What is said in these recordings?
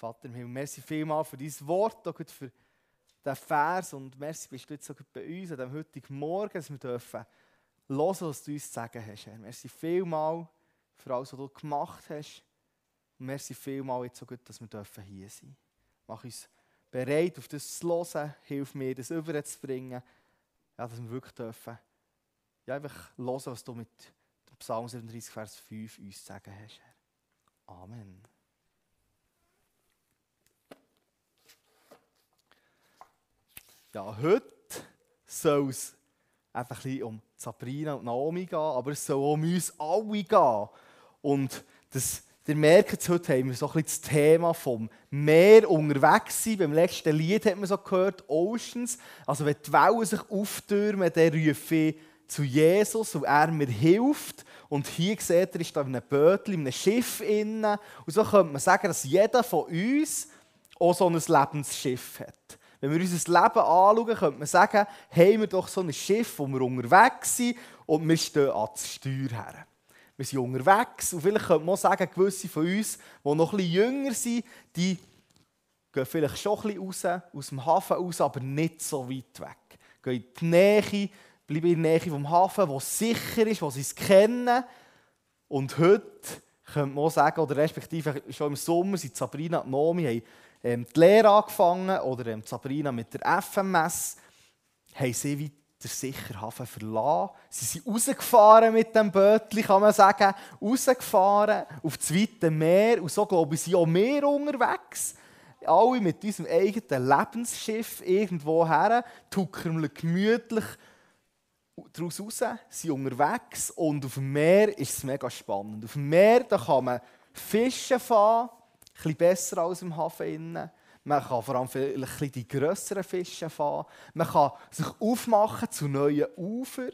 Vater im Himmel, merci vielmal für dein Wort, auch für diesen Vers und merci bist du jetzt so bei uns an diesem heutigen Morgen, dass wir dürfen hören, was du uns zu sagen hast. Herr. Merci vielmal für alles, was du gemacht hast. Und merci vielmal jetzt so gut, dass wir dürfen hier sein. Mach uns bereit, auf das zu hören. Hilf mir, das überzubringen. Ja, dass wir wirklich dürfen ja, einfach hören, was du mit dem Psalm 37, Vers 5 uns zu sagen hast. Herr. Amen. Ja, heute soll es einfach ein um Sabrina und Naomi gehen, aber es soll auch um uns alle gehen. Und das, ihr merkt heute haben wir so ein das Thema vom Meer unterwegs sein. Beim letzten Lied hat man so gehört, Oceans. Also wenn die Wellen sich auftürmen, dann rufe ich zu Jesus und er mir hilft. Und hier seht ihr, ist da in einem Bötchen, in einem Schiff innen. Und so könnte man sagen, dass jeder von uns auch so ein Lebensschiff hat. Wenn wir unser Leben anschauen, könnte man sagen, haben wir doch so ein Schiff, wo wir unterwegs sind und wir stehen an der Steuer her. Wir sind unterwegs und vielleicht könnte man auch sagen, gewisse von uns, die noch bisschen jünger sind, die gehen vielleicht schon ein bisschen raus, aus dem Hafen raus, aber nicht so weit weg. Gehen in die Nähe, bleiben in der Nähe vom Hafen, wo es sicher ist, wo sie es kennen. Und heute könnte man auch sagen, oder respektive schon im Sommer sind Sabrina und Nomi haben ähm, die Lehre angefangen, oder ähm, Sabrina mit der FMS, haben sie wieder sicher Hafen verlassen. Sie sind rausgefahren mit dem Bötchen, kann man sagen. Rausgefahren auf das weite Meer. Und so, glaube ich, sind auch mehr unterwegs. Alle mit unserem eigenen Lebensschiff irgendwo her, tuckern gemütlich daraus raus, sind unterwegs. Und auf dem Meer ist es mega spannend. Auf dem Meer da kann man fischen fahren bisschen besser als im Hafen innen. Man kann vor allem vielleicht die grösseren Fische fahren. Man kann sich aufmachen zu neuen Ufern,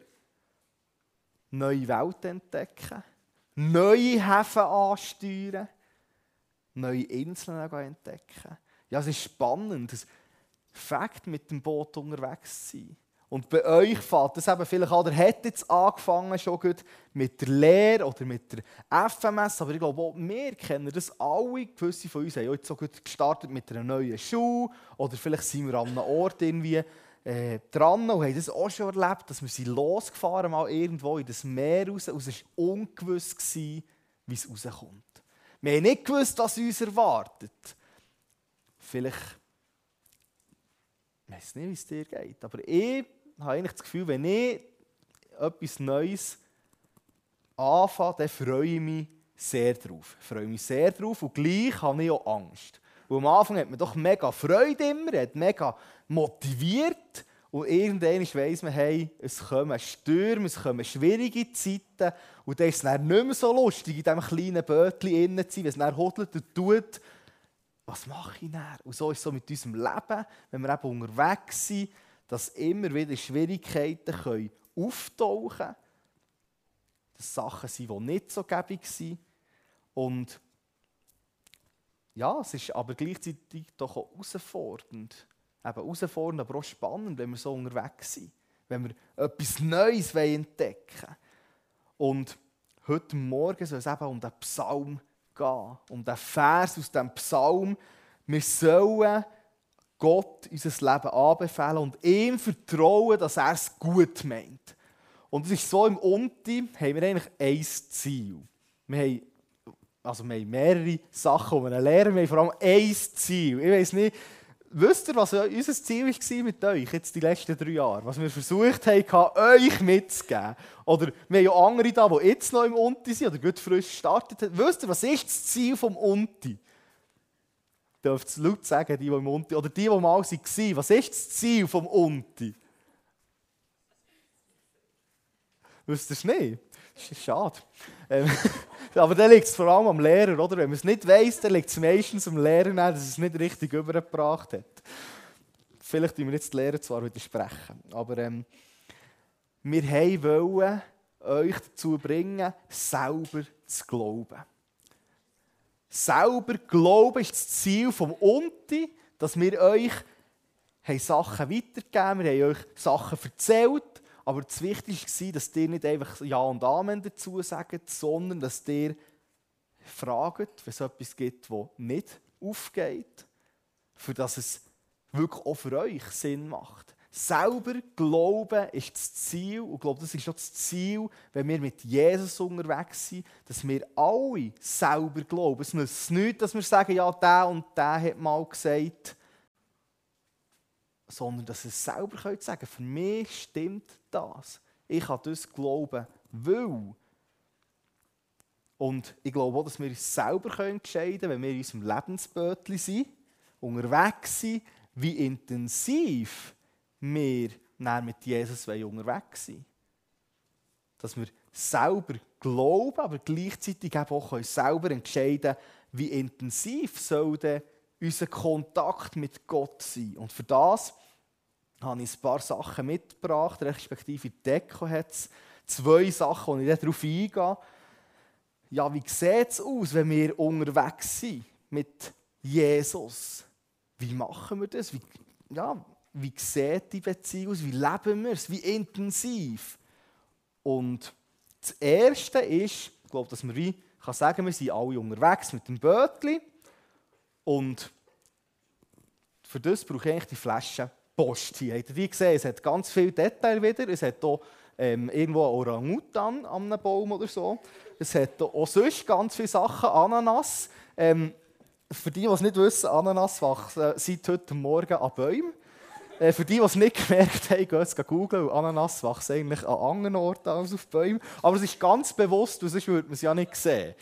neue Welt entdecken, neue Häfen ansteuern, neue Inseln entdecken. Ja, es ist spannend, das Fakt mit dem Boot unterwegs zu sein. Und bei euch fällt das eben vielleicht an, der hat jetzt angefangen schon gut mit der Lehre oder mit der FMS, aber ich glaube auch wir kennen das alle. Gewisse von uns haben jetzt so gut gestartet mit einer neuen Schule oder vielleicht sind wir an einem Ort irgendwie äh, dran und haben das auch schon erlebt, dass wir sind losgefahren mal irgendwo in das Meer raus und es war ungewiss, wie es rauskommt. Wir haben nicht gewusst, was uns erwartet. Vielleicht ich weiß nicht, wie es dir geht, aber ich habe eigentlich das Gefühl, wenn ich etwas Neues anfange, dann freue ich mich sehr drauf. Ich freue mich sehr drauf und gleich habe ich auch Angst. Und am Anfang hat man doch mega Freude immer, hat mega motiviert und irgendwann weiss man, hey, es kommen Stürme, es kommen schwierige Zeiten und dann ist es dann nicht mehr so lustig, in diesem kleinen Bötchen zu sein, wenn es dann hodelt und tut. Was mache ich dann? Und so ist es so mit unserem Leben, wenn wir eben unterwegs sind, dass immer wieder Schwierigkeiten können auftauchen können. Dass Sachen sind, die nicht so gäbig sind. Und ja, es ist aber gleichzeitig doch auch herausfordernd. Eben herausfordernd, aber auch spannend, wenn wir so unterwegs sind. Wenn wir etwas Neues entdecken wollen. Und heute Morgen soll es eben um den Psalm gehen. Um den Vers aus dem Psalm. Wir sollen Gott unser Leben anbefehlen und ihm vertrauen, dass er es gut meint. Und es ist so, im Unti haben wir eigentlich ein Ziel. Wir haben, also wir haben mehrere Sachen, die wir lernen, wir haben vor allem ein Ziel. Ich weiß nicht, wisst ihr, was unser Ziel war mit euch jetzt die letzten drei Jahre? Was wir versucht haben, euch mitzugeben? Oder wir haben ja andere da, die jetzt noch im Unti sind oder gut frisch gestartet haben. Wisst ihr, was ist das Ziel vom Unti? Dürft es laut sagen, die, die im Unti, oder die, die mal waren. Was ist das Ziel vom Unti? Wisst ihr es nicht? Das ist schade. Ähm, aber dann liegt es vor allem am Lehrer, oder? Wenn man es nicht weiss, dann liegt es meistens am Lehrer, dass es nicht richtig übergebracht hat. Vielleicht wollen wir jetzt die Lehrer zwar widersprechen, aber ähm, wir wollen euch dazu bringen, selber zu glauben selber glauben ist das Ziel vom Unti, dass wir euch haben Sachen weitergegeben wir haben euch Sachen erzählt, aber das Wichtigste war, dass ihr nicht einfach Ja und Amen dazu sagt, sondern dass ihr fragt, wenn es etwas gibt, das nicht aufgeht, für dass es wirklich auch für euch Sinn macht. Selber glauben ist das Ziel, und ich glaube, das ist auch das Ziel, wenn wir mit Jesus unterwegs sind, dass wir alle selber glauben. Es nützt nichts, dass wir sagen, ja, der und der hat mal gesagt, sondern dass ihr selber könnt sagen, für mich stimmt das. Ich kann das glauben, weil. Und ich glaube auch, dass wir uns selber entscheiden können, wenn wir in unserem Lebensbötchen sind, unterwegs sind, wie intensiv wir mit Jesus unterwegs sind. Dass wir selber glauben, aber gleichzeitig auch selber entscheiden wie intensiv soll unser Kontakt mit Gott sein. Und für das habe ich ein paar Sachen mitgebracht, respektive die Deko hat es zwei Sachen, wo ich darauf eingehe. Ja, wie sieht es aus, wenn wir unterwegs sind mit Jesus? Wie machen wir das? Wie, ja, wie sieht die Beziehung aus? Wie leben wir es? Wie intensiv? Und das Erste ist, ich glaube, dass man wie kann sagen, wir sind alle unterwegs mit dem Bötli und für das brauche ich eigentlich die Flasche Post hier. Habt ihr die gesehen? Es hat ganz viele Details wieder. Es hat hier ähm, irgendwo einen Orangutan an einem Baum oder so. Es hat auch sonst ganz viele Sachen. Ananas. Ähm, für die, die es nicht wissen, Ananas wachsen seit heute Morgen an Bäumen. Äh, für die, die es nicht gemerkt haben, geht es googeln. Ananas wächst eigentlich an anderen Orten als auf Bäumen. Aber es ist ganz bewusst, sonst würde man es ja nicht sehen.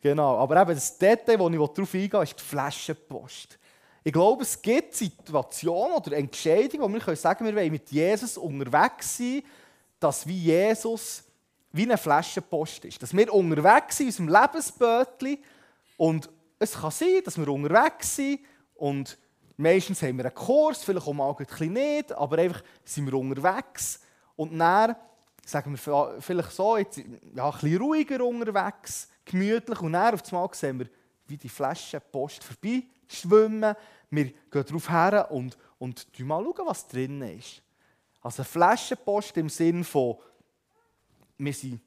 Genau. Aber eben das Detail, wo ich darauf eingehe, ist die Flaschenpost. Ich glaube, es gibt Situationen oder Entscheidungen, wo wir können sagen wir wollen mit Jesus unterwegs sein, dass wie Jesus wie eine Flaschenpost ist. Dass wir unterwegs sind in unserem Lebensbötchen und es kann sein, dass wir unterwegs sind und meistens haben wir einen Kurs, vielleicht auch mal ein bisschen nicht, aber einfach sind wir unterwegs und dann sagen wir vielleicht so, jetzt, ja, ein bisschen ruhiger unterwegs, gemütlich und dann auf einmal sehen wir, wie die Flaschenpost vorbei schwimmen. Wir gehen darauf her und, und schauen mal, was drin ist. Also Flaschenpost im Sinn von, wir sind,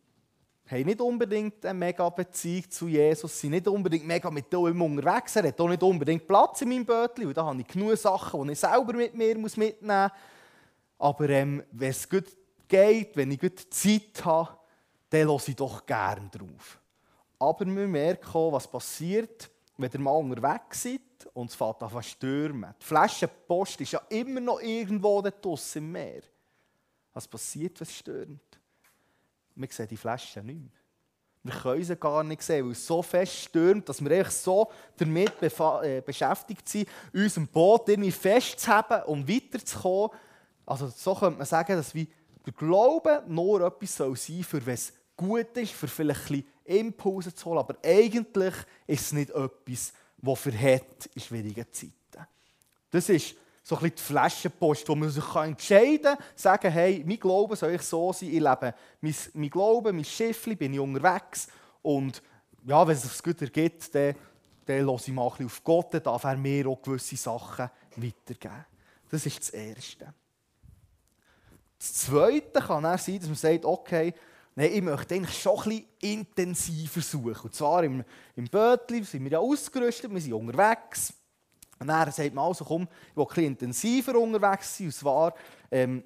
haben nicht unbedingt eine mega Beziehung zu Jesus, sind nicht unbedingt mega mit ihm unterwegs, er hat auch nicht unbedingt Platz in meinem Bötchen, und da habe ich genug Sachen, die ich selber mit mir muss mitnehmen muss. Aber ähm, wenn es gut geht, wenn ich gut Zeit habe, dann höre ich doch gerne drauf. Aber wir merken was passiert, wenn ihr mal unterwegs seid und es fängt an zu stürmen. Die Flaschenpost ist ja immer noch irgendwo dort draussen im Meer. Was passiert, wenn es stürmt? Wir sehen die Flaschen nicht mehr. Wir können sie gar nicht sehen, weil es so fest stürmt, dass wir eigentlich so damit äh, beschäftigt sind, unser Boot irgendwie festzuhalten, um weiterzukommen. Also so könnte man sagen, dass wir der Glaube nur etwas sein soll, für es gut ist, für vielleicht ein Impulse zu holen, aber eigentlich ist es nicht etwas, das verhält in schwierigen Zeiten. Das ist so ein bisschen die Flaschenpost, wo man sich entscheiden kann, sagen, hey, mein Glaube soll ich so sein, ich lebe mein, mein Glaube, mein Schiffli, bin ich unterwegs und ja, wenn es sich gut ergibt, dann, dann höre ich mal ein bisschen auf Gott, dann darf er mir auch gewisse Sachen weitergeben. Das ist das Erste. Das Zweite kann er sein, dass man sagt, okay, Nein, ich möchte eigentlich schon ein bisschen intensiver suchen. Und zwar im, im Bötli sind wir ja ausgerüstet, wir sind unterwegs. Und dann sagt man also, komm, ich will ein intensiver unterwegs sein. Und zwar ähm,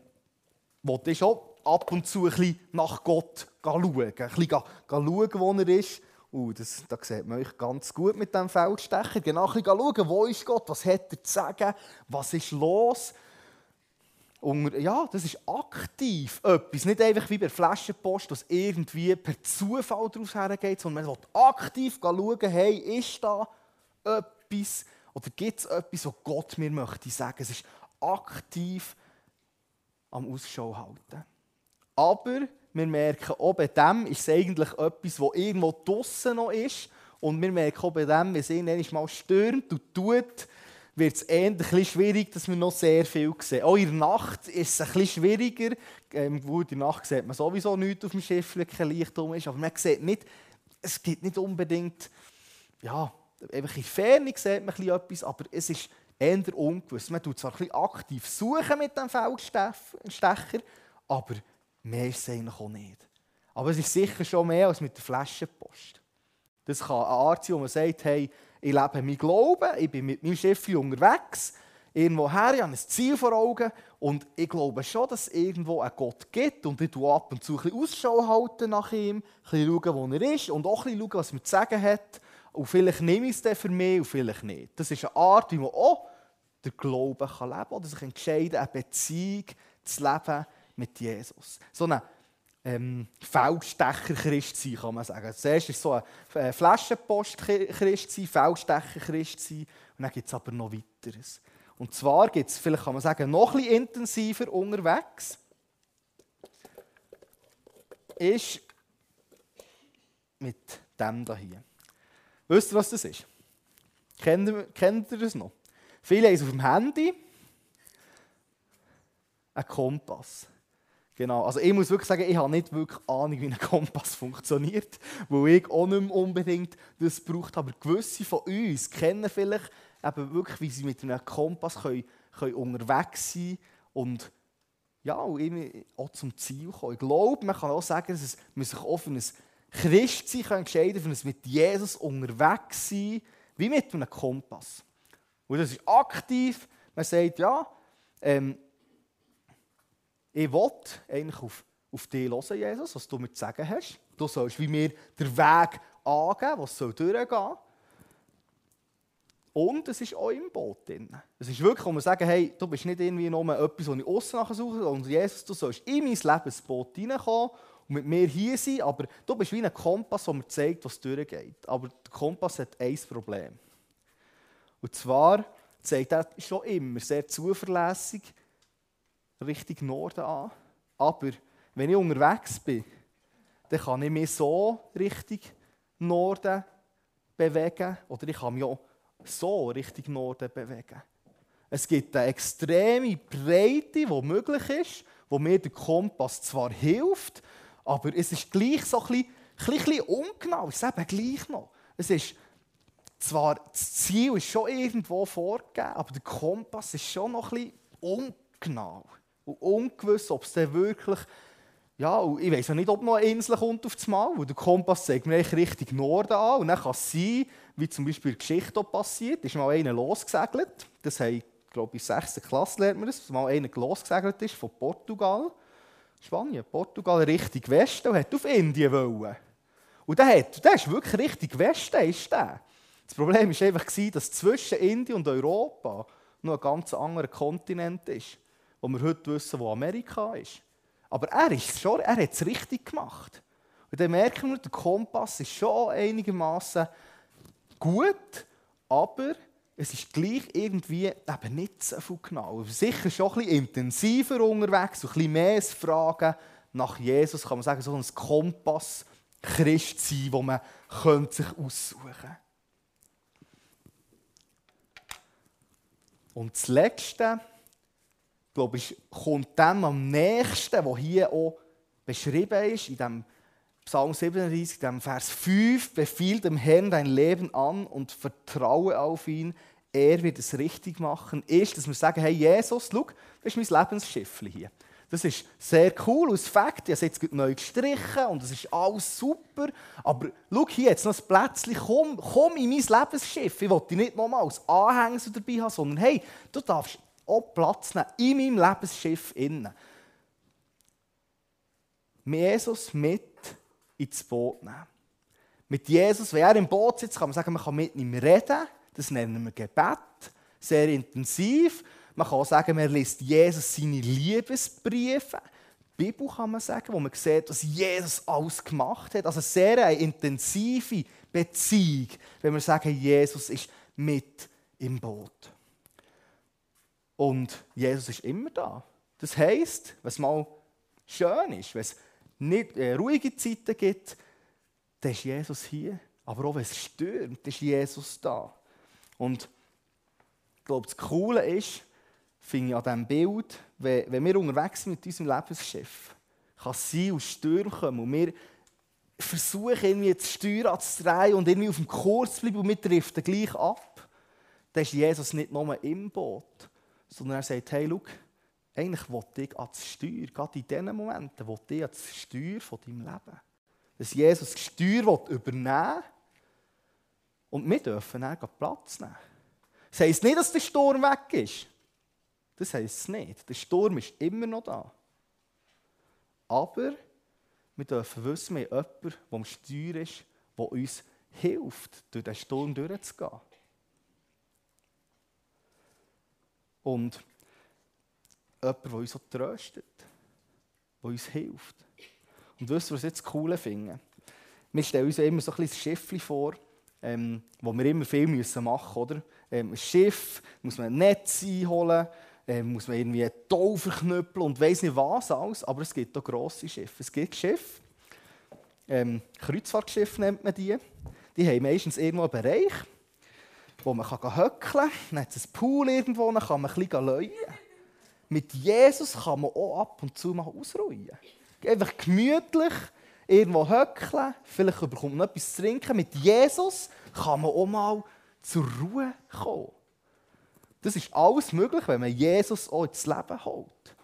wollte ich schon ab und zu ein bisschen nach Gott schauen. Ein bisschen schauen, wo er ist. Uh, das, da sieht man euch ganz gut mit dem Feldstecher. Genau ein bisschen schauen, wo ist Gott, was hat er zu sagen, was ist los. Und ja, das ist aktiv etwas. Nicht einfach wie bei Flaschenpost, dass irgendwie per Zufall daraus hergeht, sondern man will aktiv schauen, hey, ist da etwas oder gibt es etwas, was Gott mir möchte sagen. Es ist aktiv am Ausschau halten. Aber wir merken, auch bei dem ist es eigentlich etwas, das irgendwo draußen noch ist. Und wir merken auch bei dem, wenn es ihn mal stürmt und tut, wird es eher ein bisschen schwierig, dass wir noch sehr viel sehen. Auch in der Nacht ist es ein bisschen schwieriger. Ähm, in der Nacht sieht man sowieso nichts auf dem Schiff, kein Licht ist. Aber man sieht nicht, es gibt nicht unbedingt, ja, einfach in Ferne sieht man etwas, aber es ist eher ungewiss. Man tut zwar aktiv suchen mit dem Feldstecher, aber mehr ist es eigentlich auch nicht. Aber es ist sicher schon mehr als mit der Flaschenpost. Das kann eine Art sein, wo man sagt, hey, Ich lebe mein Glauben, ich bin mit meinem Schiff unterwegs, irgendwo her, ich habe ein Ziel vor Augen und ich glaube schon, dass es irgendwo einen Gott gibt und ich tue ab und zu ein bisschen Ausschau halten nach ihm, ein bisschen schauen, wo er ist und auch ein bisschen schauen, was er zu sagen hat. Und vielleicht nehme ich es dann für mich und vielleicht nicht. Das ist eine Art, wie man auch den Glauben kann leben kann oder sich entscheiden, eine Beziehung zu leben mit Jesus. So eine ähm, Feldstecher-Christ sein, kann man sagen. Zuerst ist so ein äh, Flaschenpost-Christ sein, Feldstecher-Christ sein und dann gibt es aber noch weiteres. Und zwar gibt es, vielleicht kann man sagen, noch ein bisschen intensiver unterwegs, ist mit dem hier. Wisst ihr, was das ist? Kennt, kennt ihr das noch? Viele haben es auf dem Handy. Ein Kompass. Genau. Also ich muss wirklich sagen, ich habe nicht wirklich Ahnung, wie ein Kompass funktioniert, weil ich auch nicht unbedingt das braucht. Aber gewisse von uns kennen vielleicht eben wirklich, wie sie mit einem Kompass können, können unterwegs sein und ja, auch zum Ziel kommen. Ich glaube, man kann auch sagen, dass man sich auch für ein Christsein entscheiden für ein mit Jesus unterwegs sein, wie mit einem Kompass. Und das ist aktiv. Man sagt, ja, ähm, ich will eigentlich auf, auf dich hören, Jesus, was du mir zu sagen hast. Du sollst wie mir den Weg angeben, was soll durchgehen Und es ist auch im Boot drin. Es ist wirklich, wo wir sagen, hey, du bist nicht irgendwie nur etwas, was ich nachher suche, sondern Jesus, du sollst in mein Lebensboot hineinkommen und mit mir hier sein, aber du bist wie ein Kompass, der mir zeigt, was durchgeht. Aber der Kompass hat ein Problem. Und zwar zeigt er schon immer sehr zuverlässig Richtung Norden an. Aber wenn ich unterwegs bin, dann kann ich mich so Richtung Norden bewegen oder ich kann mich auch so Richtung Norden bewegen. Es gibt eine extreme Breite, die möglich ist, wo mir der Kompass zwar hilft, aber es ist gleich so ein bisschen, ein bisschen ungenau. Es ist eben gleich noch. Es ist zwar das Ziel ist schon irgendwo vorgegeben, aber der Kompass ist schon noch ein bisschen ungenau und ungewiss, ob es dann wirklich ja, und ich weiß auch nicht, ob noch eine Insel kommt auf das Mal, wo der Kompass zeigt mir Richtung Norden an und dann kann es sein, wie zum Beispiel die Geschichte passiert, ist mal einer losgesegelt, das haben, glaube ich, in der 6. Klasse lernt man das, dass mal einer losgesegelt ist von Portugal, Spanien, Portugal Richtung Westen und hat auf Indien wollen. Und der, hat, der ist wirklich Richtung Westen, ist der. Das Problem war einfach, dass zwischen Indien und Europa noch ein ganz anderer Kontinent ist, wo wir heute wissen, wo Amerika ist. Aber er, ist schon, er hat es richtig gemacht. Und dann merken wir, der Kompass ist schon einigermaßen gut, aber es ist gleich irgendwie eben nicht so viel genau. Sicher schon ein bisschen intensiver unterwegs, so ein bisschen mehr Fragen nach Jesus, kann man sagen, so ein Kompass Christ sein, wo man sich aussuchen könnte. Und das Letzte, glaube ich, kommt dem am nächsten, was hier auch beschrieben ist, in dem Psalm 37, dem Vers 5, befiehl dem Herrn dein Leben an und vertraue auf ihn, er wird es richtig machen, ist, dass wir sagen, hey Jesus, schau, das ist mein Lebensschiff hier. Das ist sehr cool aus Fakt. Ich habe es jetzt neu gestrichen und es ist alles super. Aber schau hier, jetzt noch ein Plätzchen. Komm, komm in mein Lebensschiff. Ich wollte dich nicht nochmal als Anhängsel dabei haben, sondern hey, du darfst auch Platz nehmen in meinem Lebensschiff. Innen. Jesus mit ins Boot nehmen. Mit Jesus, wenn er im Boot sitzt, kann man sagen, man kann mit ihm reden. Das nennen wir Gebet. Sehr intensiv. Man kann auch sagen, man liest Jesus seine Liebesbriefe. Die Bibel kann man sagen, wo man sieht, was Jesus alles gemacht hat. Also sehr eine intensive Beziehung, wenn wir sagen, Jesus ist mit im Boot. Und Jesus ist immer da. Das heisst, was mal schön ist, wenn es nicht äh, ruhige Zeiten gibt, dann ist Jesus hier. Aber auch wenn es stürmt, ist Jesus da. Und ich glaube, das Coole ist, finde ich an diesem Bild, wenn, wenn wir unterwegs sind mit unserem Lebensschiff, kann es sein, aus Stürmen kommen und wir versuchen, irgendwie das Steuer anzudrehen und irgendwie auf dem Kurs zu bleiben und wir driften gleich ab, dann ist Jesus nicht nur im Boot, sondern er sagt, hey, schau, eigentlich will ich ans Steuer, gerade in diesen Momenten, will ich ans Steuer von deinem Leben. Dass Jesus das Steuer übernehmen will, Und wir dürfen dann Platz nehmen. Das heisst nicht, dass der Sturm weg ist. Das heisst es nicht. Der Sturm ist immer noch da. Aber wir dürfen wissen, wir haben jemanden, der am Steuer ist, der uns hilft, durch den Sturm durchzugehen. Und jemand, der uns auch tröstet, der uns hilft. Und wisst ihr, was ich jetzt cool finde? Wir stellen uns immer so ein Schiff vor, ähm, wo wir immer viel müssen machen müssen. Ähm, ein Schiff, muss man ein Netz einholen, ähm, muss man irgendwie einen Tau verknüppeln und weiss nicht was alles. Aber es gibt auch grosse Schiffe. Es gibt Schiffe, ähm, Kreuzfahrtschiffe nennt man die. Die haben meistens irgendwo einen Bereich, wo man höckeln kann. Dann hat es einen Pool irgendwo, dann kann man ein bisschen leuen. Mit Jesus kann man auch ab und zu mal ausruhen. Einfach gemütlich irgendwo höckeln, vielleicht bekommt man etwas zu trinken. Mit Jesus kann man auch mal zur Ruhe kommen. Das ist alles möglich, wenn man Jesus auch ins Leben holt.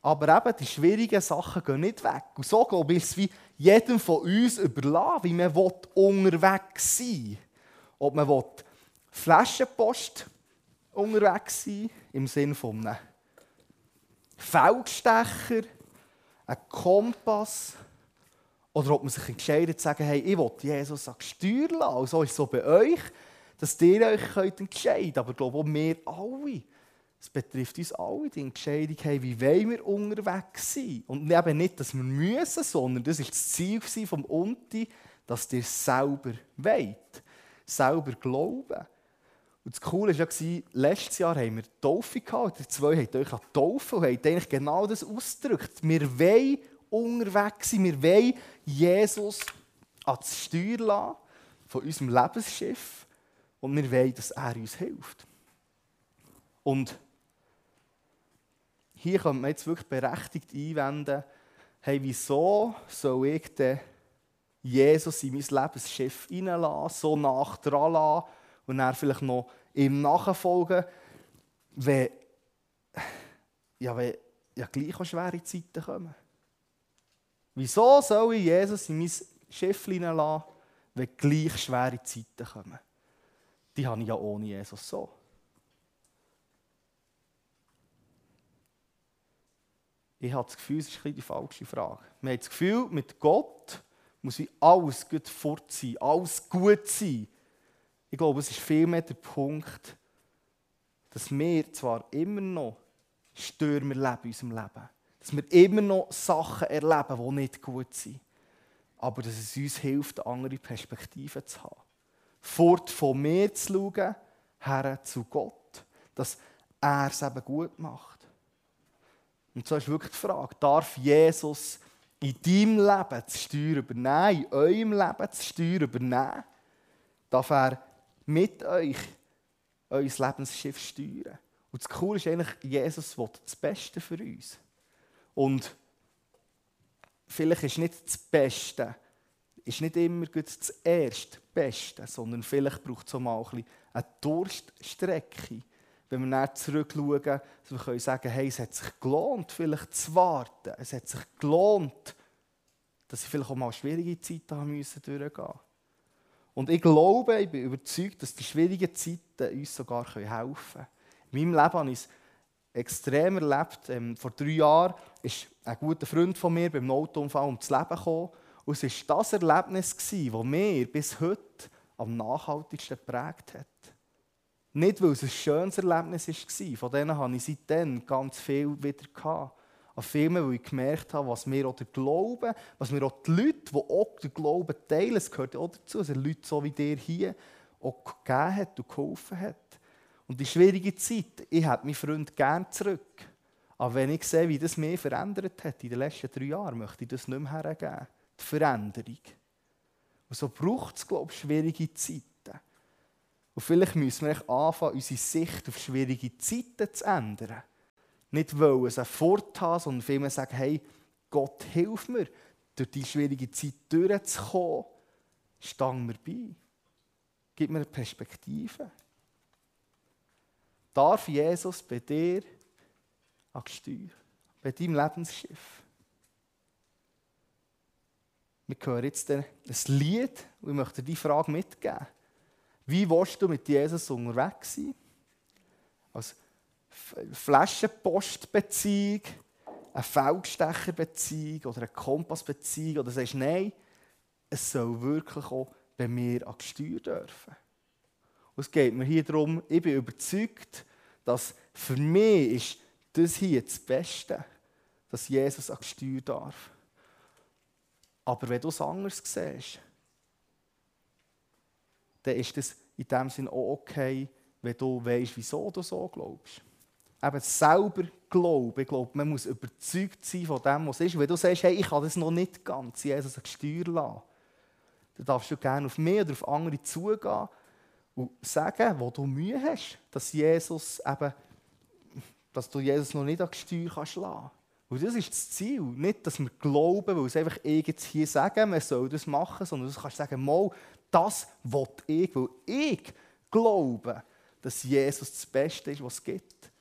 Aber eben, die schwierigen Sachen gehen nicht weg. Und so glaube ich, es wie jedem von uns überlassen, wie man unterwegs sein will. Ob man Flaschenpost unterwegs sein im Sinne von einem Feldstecher, einem Kompass, oder ob man sich entscheidet zu sagen, hey, ich will Jesus an Steuer lassen. Und so ist es so bei euch, dass ihr euch entscheiden könnt. Aber ich glaube auch wir alle. Es betrifft uns alle, die Entscheidung, hey, wie wollen wir unterwegs sein? Und eben nicht, dass wir müssen, sondern das war das Ziel vom Unti, dass ihr selber wollt. Selber glauben. Und das Coole war ja, letztes Jahr haben wir Taufe gehabt. Die zwei haben euch an Taufe und haben eigentlich genau das ausgedrückt. Wir wollen unterwegs sein. Wir wollen Jesus ans Steuer lassen von unserem Lebensschiff und wir wollen, dass er uns hilft. Und hier kann man jetzt wirklich berechtigt einwenden, hey, wieso soll ich denn Jesus in mein Lebensschiff reinlassen, so nach dran lassen und dann vielleicht noch ihm nachfolgen, wenn ja, wenn ja gleich auch schwere Zeiten kommen. Wieso soll ich Jesus in mein Schiff lassen, wenn gleich schwere Zeiten kommen? Die habe ich ja ohne Jesus so. Ich habe das Gefühl, es ist die falsche Frage. Man hat das Gefühl, mit Gott muss ich alles gut fort sein, alles gut sein. Ich glaube, es ist vielmehr der Punkt, dass wir zwar immer noch Stürme erleben in unserem Leben dass wir immer noch Sachen erleben, die nicht gut sind. Aber dass es uns hilft, andere Perspektiven zu haben. Fort von mir zu schauen, her zu Gott. Dass er es eben gut macht. Und so ist wirklich die Frage, darf Jesus in deinem Leben das Steuer übernehmen, in eurem Leben das Steuer übernehmen? Darf er mit euch euer Lebensschiff steuern? Und das Coole ist eigentlich, Jesus will das Beste für uns. Und vielleicht ist nicht das Beste, ist nicht immer das erste Beste, sondern vielleicht braucht es auch mal ein eine Durststrecke. Wenn wir dann zurückschauen, dass wir können sagen, hey, es hat sich gelohnt, vielleicht zu warten. Es hat sich gelohnt, dass ich vielleicht auch mal schwierige Zeiten haben müssen durchgehen. Und ich glaube, ich bin überzeugt, dass die schwierigen Zeiten uns sogar helfen können. In meinem Leben habe ich es extrem erlebt. Ähm, vor drei Jahren ist ein guter Freund von mir beim Autounfall ums Leben gekommen. Und es war das Erlebnis, das mir bis heute am nachhaltigsten geprägt hat. Nicht, weil es ein schönes Erlebnis war, von denen habe ich seitdem ganz viel wieder. An Filmen, weil ich gemerkt habe, was mir auch der Glaube, was mir auch die Leute, die auch den Glauben teilen, es gehört auch dazu, also Leute so wie dir hier, auch gegeben hat und geholfen hat. Und die schwierige Zeit, ich hätte meinen Freund gerne zurück. Aber wenn ich sehe, wie das mich verändert hat in den letzten drei Jahren, möchte ich das nicht mehr hergeben. Die Veränderung. Und so braucht es, glaube ich, schwierige Zeiten. Und vielleicht müssen wir anfangen, unsere Sicht auf schwierige Zeiten zu ändern. Nicht wollen es Fort haben, sondern vielmehr sagen, hey, Gott hilf mir, durch diese schwierige Zeit durchzukommen. Stang mir bei. Gib mir eine Perspektive. Darf Jesus bei dir an die Steuer, bei deinem Lebensschiff? Wir hören jetzt ein Lied und ich möchte dir die Frage mitgeben. Wie willst du mit Jesus unterwegs sein? Als Flaschenpostbeziehung, eine Feldstecherbeziehung oder eine Kompassbeziehung? Oder sagst du, nein, es soll wirklich auch bei mir an die Steuer dürfen. Und es geht mir hier darum, ich bin überzeugt, dass für mich ist das hier das Beste, dass Jesus an Steuer darf. Aber wenn du es anders siehst, dann ist es in dem Sinne auch okay, wenn du weißt, wieso du so glaubst. Eben selber glauben. Ich glaube, man muss überzeugt sein von dem, was ist. Wenn du sagst, hey, ich kann das noch nicht ganz, Jesus an die Steuer lassen, dann darfst du gerne auf mich oder auf andere zugehen und sagen, wo du Mühe hast, dass Jesus eben, dass du Jesus noch nicht an die Steuer kannst lassen. Und das ist das Ziel. Nicht, dass wir glauben, weil es einfach jetzt hier sagen, man soll das machen, sondern du kannst sagen, mal, das will ich, weil ich glaube, dass Jesus das Beste ist, was es gibt.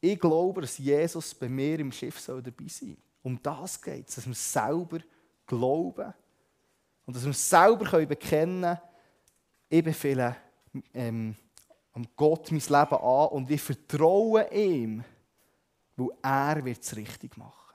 Ich glaube, dass Jesus bei mir im Schiff soll dabei sein soll. Um das geht es, dass wir selber glauben und dass wir selber bekennen können, ich befehle ähm, Gott mein Leben an und ich vertraue ihm, weil er es richtig machen